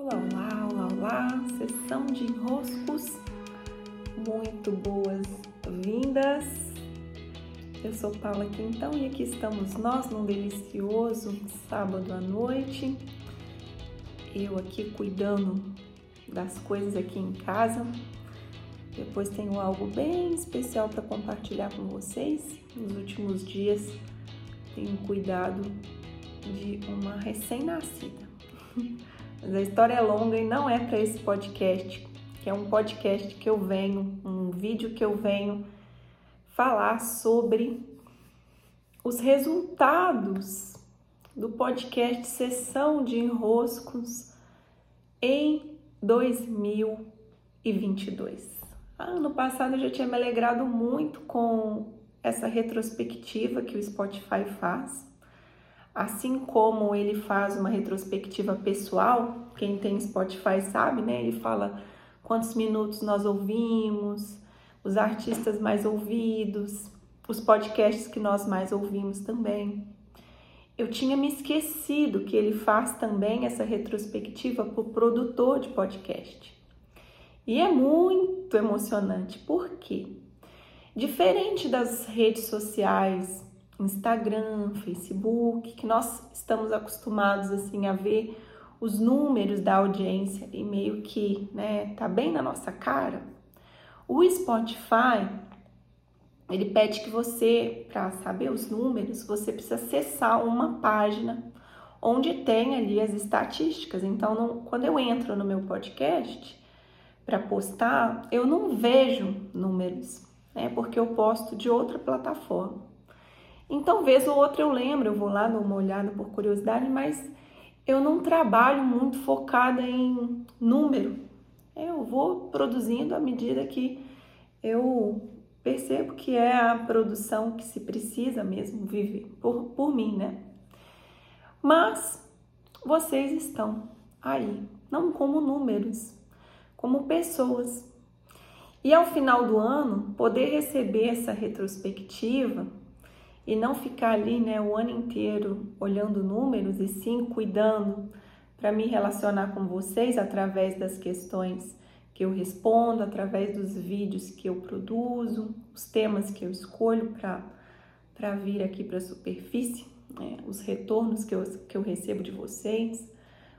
Olá, olá, olá, olá, sessão de enroscos, muito boas-vindas. Eu sou Paula Quintão e aqui estamos nós num delicioso sábado à noite. Eu aqui cuidando das coisas aqui em casa. Depois tenho algo bem especial para compartilhar com vocês. Nos últimos dias tenho cuidado de uma recém-nascida. Mas a história é longa e não é para esse podcast, que é um podcast que eu venho, um vídeo que eu venho falar sobre os resultados do podcast Sessão de Enroscos em 2022. Ano passado eu já tinha me alegrado muito com essa retrospectiva que o Spotify faz assim como ele faz uma retrospectiva pessoal, quem tem Spotify sabe, né? Ele fala quantos minutos nós ouvimos, os artistas mais ouvidos, os podcasts que nós mais ouvimos também. Eu tinha me esquecido que ele faz também essa retrospectiva para o produtor de podcast. E é muito emocionante, por quê? Diferente das redes sociais Instagram, Facebook, que nós estamos acostumados assim a ver os números da audiência e meio que, né, tá bem na nossa cara. O Spotify, ele pede que você, para saber os números, você precisa acessar uma página onde tem ali as estatísticas. Então, não, quando eu entro no meu podcast para postar, eu não vejo números, né? Porque eu posto de outra plataforma. Então, vez ou outra eu lembro, eu vou lá dar uma olhada por curiosidade, mas eu não trabalho muito focada em número. Eu vou produzindo à medida que eu percebo que é a produção que se precisa mesmo viver, por, por mim, né? Mas vocês estão aí, não como números, como pessoas. E ao final do ano, poder receber essa retrospectiva e não ficar ali né, o ano inteiro olhando números e sim cuidando para me relacionar com vocês através das questões que eu respondo, através dos vídeos que eu produzo, os temas que eu escolho para vir aqui para a superfície, né, os retornos que eu, que eu recebo de vocês.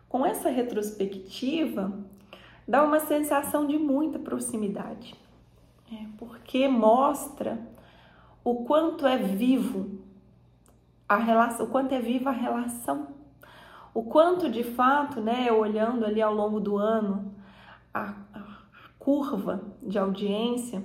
Com essa retrospectiva, dá uma sensação de muita proximidade, é, porque mostra o quanto é vivo a relação, o quanto é viva a relação, o quanto de fato, né, olhando ali ao longo do ano a, a curva de audiência,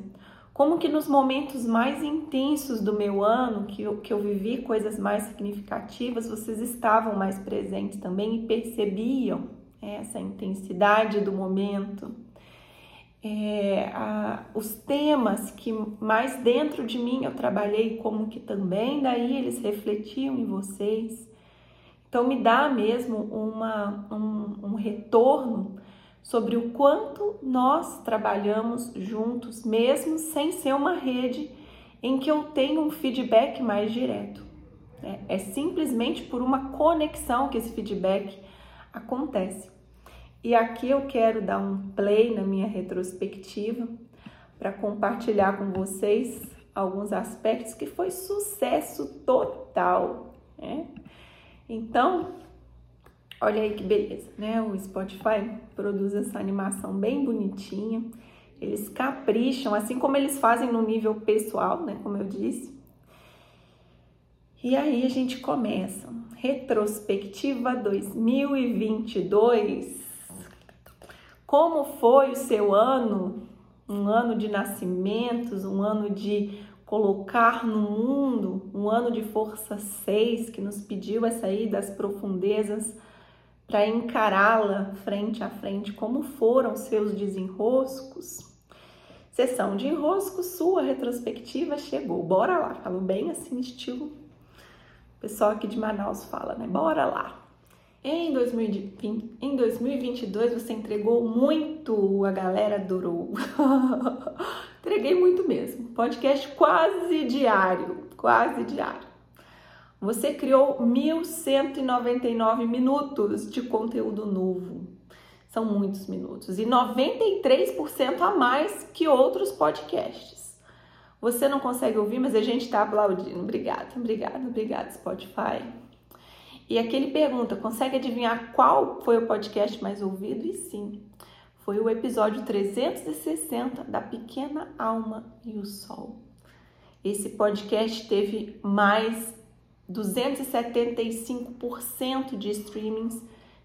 como que nos momentos mais intensos do meu ano, que eu, que eu vivi coisas mais significativas, vocês estavam mais presentes também e percebiam essa intensidade do momento é, a, os temas que mais dentro de mim eu trabalhei, como que também daí eles refletiam em vocês. Então, me dá mesmo uma, um, um retorno sobre o quanto nós trabalhamos juntos, mesmo sem ser uma rede em que eu tenho um feedback mais direto. É, é simplesmente por uma conexão que esse feedback acontece. E aqui eu quero dar um play na minha retrospectiva para compartilhar com vocês alguns aspectos que foi sucesso total, né? Então, olha aí que beleza, né? O Spotify produz essa animação bem bonitinha. Eles capricham, assim como eles fazem no nível pessoal, né? Como eu disse. E aí a gente começa. Retrospectiva 2022 como foi o seu ano? Um ano de nascimentos, um ano de colocar no mundo, um ano de força 6 que nos pediu a sair das profundezas para encará-la frente a frente. Como foram seus desenroscos? Sessão de enrosco, sua retrospectiva chegou. Bora lá. Falo bem assim, estilo. O pessoal aqui de Manaus fala, né? Bora lá. Em, 2020, em 2022 você entregou muito, a galera adorou. Entreguei muito mesmo. Podcast quase diário, quase diário. Você criou 1.199 minutos de conteúdo novo. São muitos minutos e 93% a mais que outros podcasts. Você não consegue ouvir, mas a gente está aplaudindo. Obrigada, obrigada, obrigada, Spotify. E aqui ele pergunta: consegue adivinhar qual foi o podcast mais ouvido? E sim, foi o episódio 360 da Pequena Alma e o Sol. Esse podcast teve mais 275% de streamings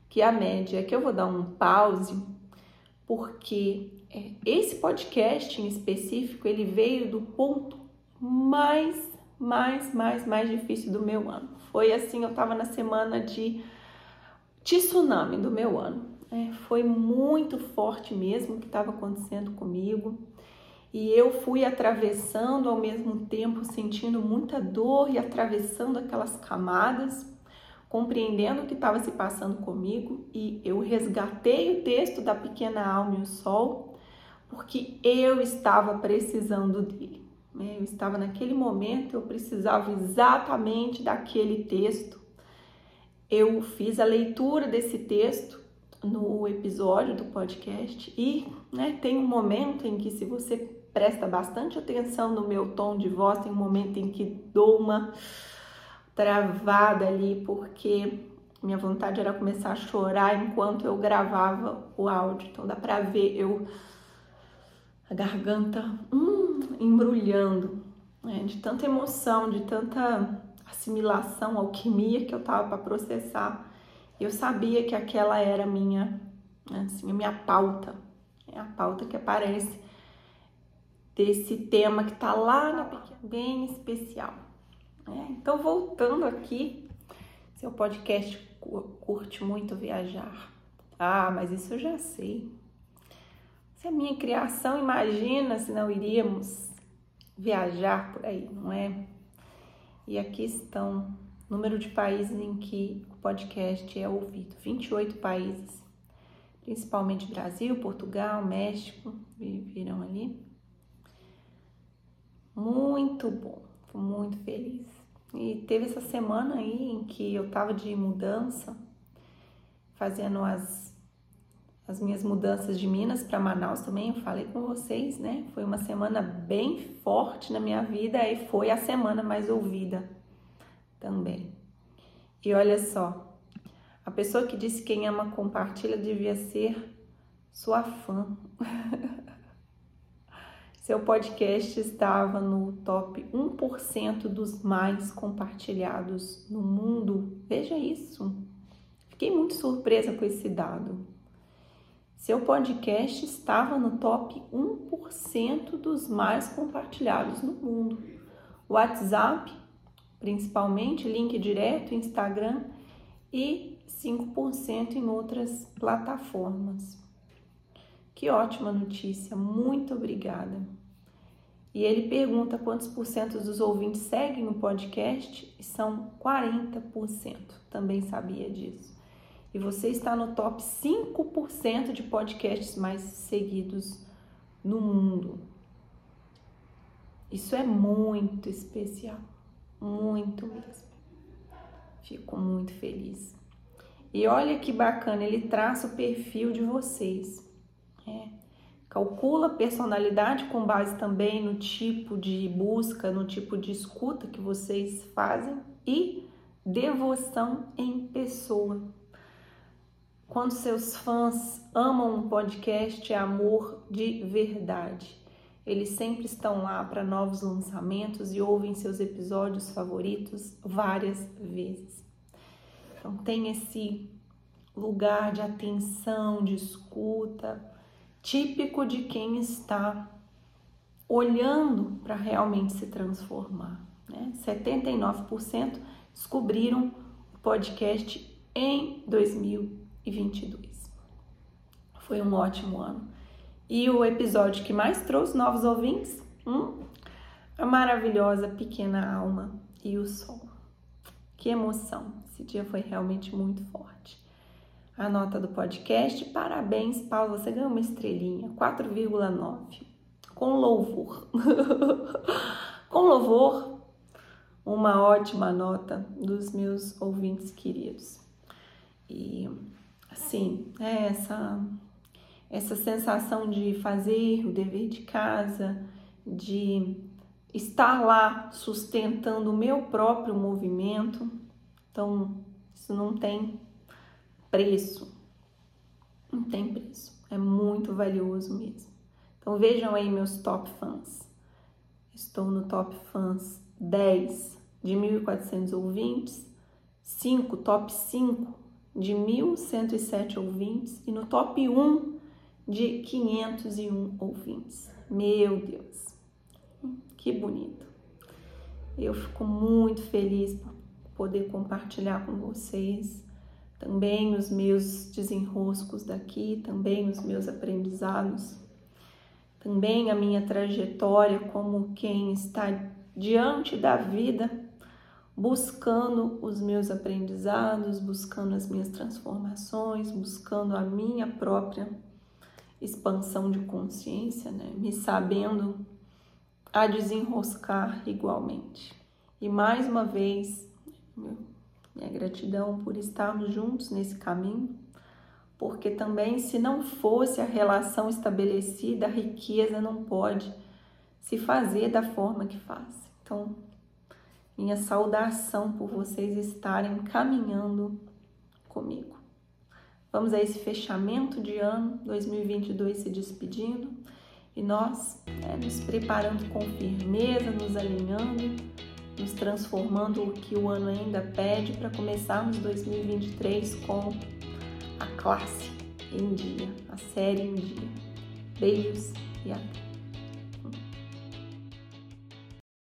que a média. Aqui eu vou dar um pause, porque é, esse podcast em específico ele veio do ponto mais, mais, mais, mais difícil do meu ano. Foi assim, eu estava na semana de tsunami do meu ano. É, foi muito forte mesmo o que estava acontecendo comigo. E eu fui atravessando ao mesmo tempo, sentindo muita dor e atravessando aquelas camadas, compreendendo o que estava se passando comigo. E eu resgatei o texto da Pequena Alma e o Sol, porque eu estava precisando dele. Eu estava naquele momento, eu precisava exatamente daquele texto. Eu fiz a leitura desse texto no episódio do podcast e né, tem um momento em que se você presta bastante atenção no meu tom de voz, tem um momento em que dou uma travada ali porque minha vontade era começar a chorar enquanto eu gravava o áudio. Então dá para ver eu a garganta hum, embrulhando, né, de tanta emoção, de tanta assimilação, alquimia que eu tava para processar eu sabia que aquela era a minha, assim, a minha pauta, é a pauta que aparece desse tema que tá lá na bem especial. É, então, voltando aqui, seu podcast curte muito viajar. Ah, mas isso eu já sei. Se a minha criação, imagina se não iríamos viajar por aí, não é? E aqui estão número de países em que o podcast é ouvido: 28 países, principalmente Brasil, Portugal, México, viram ali. Muito bom, fui muito feliz. E teve essa semana aí em que eu tava de mudança, fazendo as, as minhas mudanças de Minas para Manaus também. Eu falei com vocês, né? Foi uma semana bem forte na minha vida e foi a semana mais ouvida também. E olha só, a pessoa que disse quem ama compartilha devia ser sua fã. Seu podcast estava no top 1% dos mais compartilhados no mundo. Veja isso. Fiquei muito surpresa com esse dado. Seu podcast estava no top 1% dos mais compartilhados no mundo. WhatsApp principalmente link direto, Instagram e 5% em outras plataformas. Que ótima notícia, muito obrigada. E ele pergunta quantos por cento dos ouvintes seguem o podcast e são 40%. Também sabia disso. E você está no top 5% de podcasts mais seguidos no mundo. Isso é muito especial muito mesmo. Fico muito feliz. E olha que bacana, ele traça o perfil de vocês. É. Calcula a personalidade com base também no tipo de busca, no tipo de escuta que vocês fazem e devoção em pessoa. Quando seus fãs amam um podcast, é amor de verdade. Eles sempre estão lá para novos lançamentos e ouvem seus episódios favoritos várias vezes. Então tem esse lugar de atenção, de escuta, típico de quem está olhando para realmente se transformar. Né? 79% descobriram o podcast em 2022. Foi um ótimo ano. E o episódio que mais trouxe novos ouvintes? Hum? A maravilhosa Pequena Alma e o Sol. Que emoção! Esse dia foi realmente muito forte. A nota do podcast, parabéns, Paulo, você ganhou uma estrelinha, 4,9. Com louvor. Com louvor, uma ótima nota dos meus ouvintes queridos. E assim, é essa essa sensação de fazer o dever de casa, de estar lá sustentando o meu próprio movimento. Então, isso não tem preço. Não tem preço. É muito valioso mesmo. Então, vejam aí meus top fãs. Estou no top fãs 10 de 1.400 ouvintes, 5, top 5 de 1.107 ouvintes e no top 1 de 501 ouvintes. Meu Deus, que bonito. Eu fico muito feliz por poder compartilhar com vocês também os meus desenroscos daqui, também os meus aprendizados, também a minha trajetória como quem está diante da vida, buscando os meus aprendizados, buscando as minhas transformações, buscando a minha própria expansão de consciência, né? me sabendo a desenroscar igualmente. E mais uma vez, minha gratidão por estarmos juntos nesse caminho, porque também, se não fosse a relação estabelecida, a riqueza não pode se fazer da forma que faz. Então, minha saudação por vocês estarem caminhando comigo. Vamos a esse fechamento de ano 2022 se despedindo e nós né, nos preparando com firmeza, nos alinhando, nos transformando o que o ano ainda pede para começarmos 2023 com a classe em dia, a série em dia. Beijos e até!